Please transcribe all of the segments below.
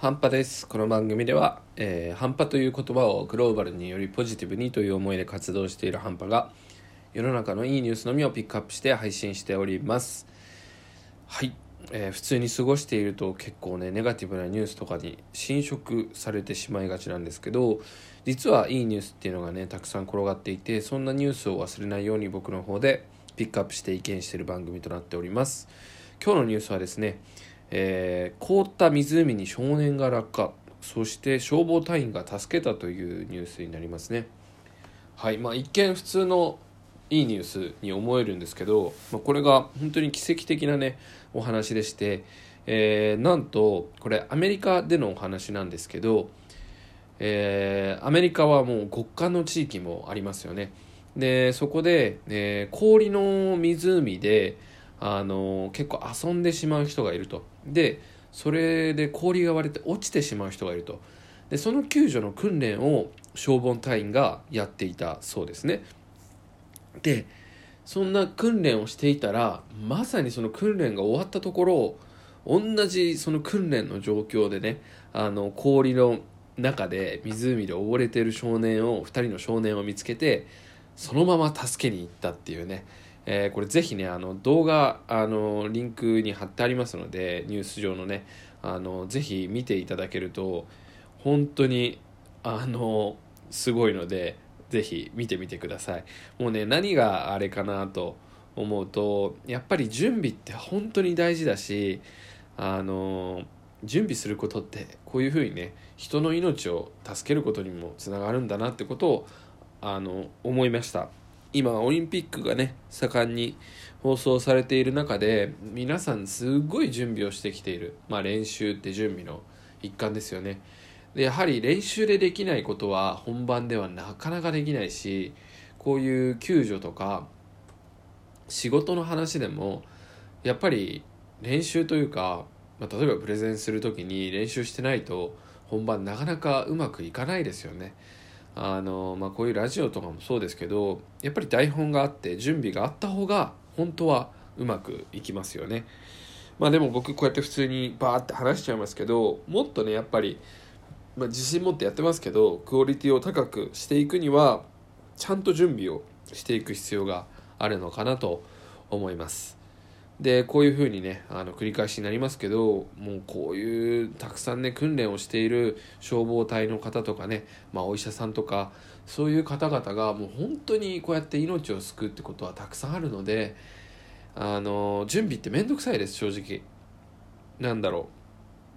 半端です。この番組では、えー、半端という言葉をグローバルによりポジティブにという思いで活動している半端が世の中のいいニュースのみをピックアップして配信しております。はい、えー、普通に過ごしていると結構ねネガティブなニュースとかに侵食されてしまいがちなんですけど実はいいニュースっていうのがねたくさん転がっていてそんなニュースを忘れないように僕の方でピックアップして意見している番組となっております。今日のニュースはですねえー、凍った湖に少年が落下。そして消防隊員が助けたというニュースになりますね。はい。まあ一見普通のいいニュースに思えるんですけど、まあ、これが本当に奇跡的なねお話でして、えー、なんとこれアメリカでのお話なんですけど、えー、アメリカはもう極寒の地域もありますよね。でそこで、えー、氷の湖であの結構遊んでしまう人がいると。でそれで氷が割れて落ちてしまう人がいると。でその救助の訓練を消防隊員がやっていたそうですね。でそんな訓練をしていたらまさにその訓練が終わったところ同じその訓練の状況でねあの氷の中で湖で溺れてる少年を2人の少年を見つけてそのまま助けに行ったっていうね。えー、これぜひねあの動画あのリンクに貼ってありますのでニュース上のねあのぜひ見ていただけると本当にあのすごいのでぜひ見てみてください。もうね何があれかなと思うとやっぱり準備って本当に大事だしあの準備することってこういうふうにね人の命を助けることにもつながるんだなってことをあの思いました。今オリンピックがね盛んに放送されている中で皆さんすごい準備をしてきている、まあ、練習って準備の一環ですよねでやはり練習でできないことは本番ではなかなかできないしこういう救助とか仕事の話でもやっぱり練習というか、まあ、例えばプレゼンする時に練習してないと本番なかなかうまくいかないですよね。あの、まあ、こういうラジオとかもそうですけどやっぱり台本があって準備があった方が本当はうまくいきますよね。まあでも僕こうやって普通にバーって話しちゃいますけどもっとねやっぱり、まあ、自信持ってやってますけどクオリティを高くしていくにはちゃんと準備をしていく必要があるのかなと思います。でこういうふうにねあの繰り返しになりますけどもうこういうたくさんね訓練をしている消防隊の方とかね、まあ、お医者さんとかそういう方々がもう本当にこうやって命を救うってことはたくさんあるのであの準備って面倒くさいです正直。なんだろ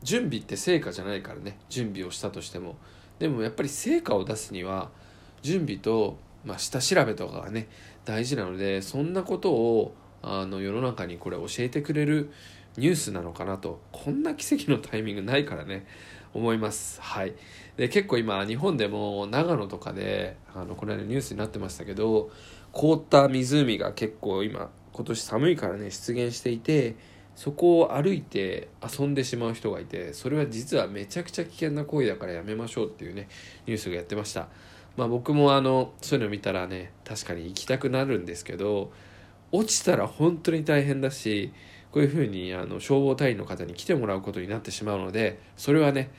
う。準備って成果じゃないからね準備をしたとしても。でもやっぱり成果を出すには準備と、まあ、下調べとかがね大事なのでそんなことをあの世の中にこれ教えてくれるニュースなのかなとこんな奇跡のタイミングないからね思います。はい。で結構今日本でも長野とかであのこの間ニュースになってましたけど凍った湖が結構今今年寒いからね出現していてそこを歩いて遊んでしまう人がいてそれは実はめちゃくちゃ危険な行為だからやめましょうっていうねニュースがやってました。まあ僕もあのそういうの見たらね確かに行きたくなるんですけど落ちたら本当に大変だしこういうふうにあの消防隊員の方に来てもらうことになってしまうのでそれはね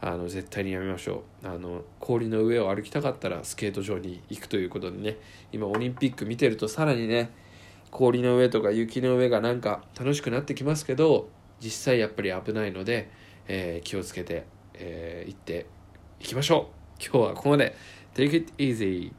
あの絶対にやめましょう。あの氷の上を歩きたかったらスケート場に行くということでね今オリンピック見てるとさらにね氷の上とか雪の上がなんか楽しくなってきますけど実際やっぱり危ないので、えー、気をつけて、えー、行っていきましょう。今日はここまで。Take it easy.